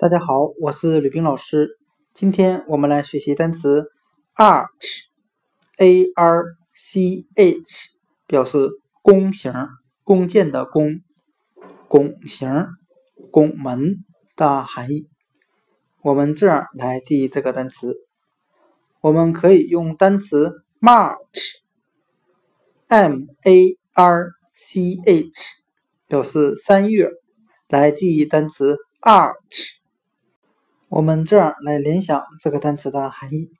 大家好，我是吕冰老师。今天我们来学习单词 arch，a r c h，表示弓形、弓箭的弓、拱形、拱门的含义。我们这样来记忆这个单词，我们可以用单词 march，m a r c h，表示三月，来记忆单词 arch。我们这样来联想这个单词的含义，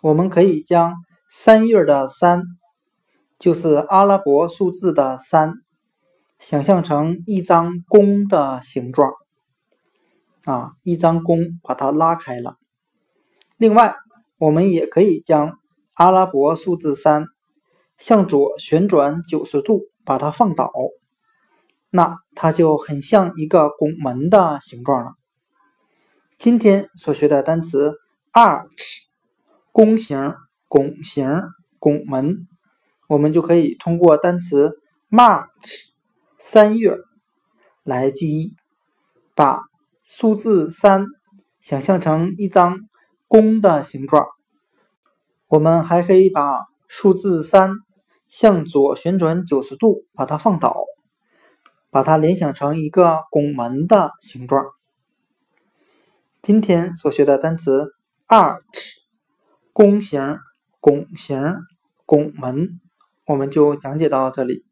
我们可以将三月的三，就是阿拉伯数字的三，想象成一张弓的形状，啊，一张弓把它拉开了。另外，我们也可以将阿拉伯数字三向左旋转九十度，把它放倒，那它就很像一个拱门的形状了。今天所学的单词 arch，弓形、拱形、拱门，我们就可以通过单词 March 三月来记忆。把数字三想象成一张弓的形状，我们还可以把数字三向左旋转九十度，把它放倒，把它联想成一个拱门的形状。今天所学的单词 arch，拱形、拱形、拱门，我们就讲解到这里。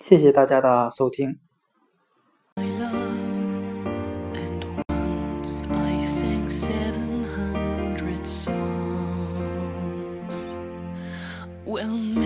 谢谢大家的收听。Well,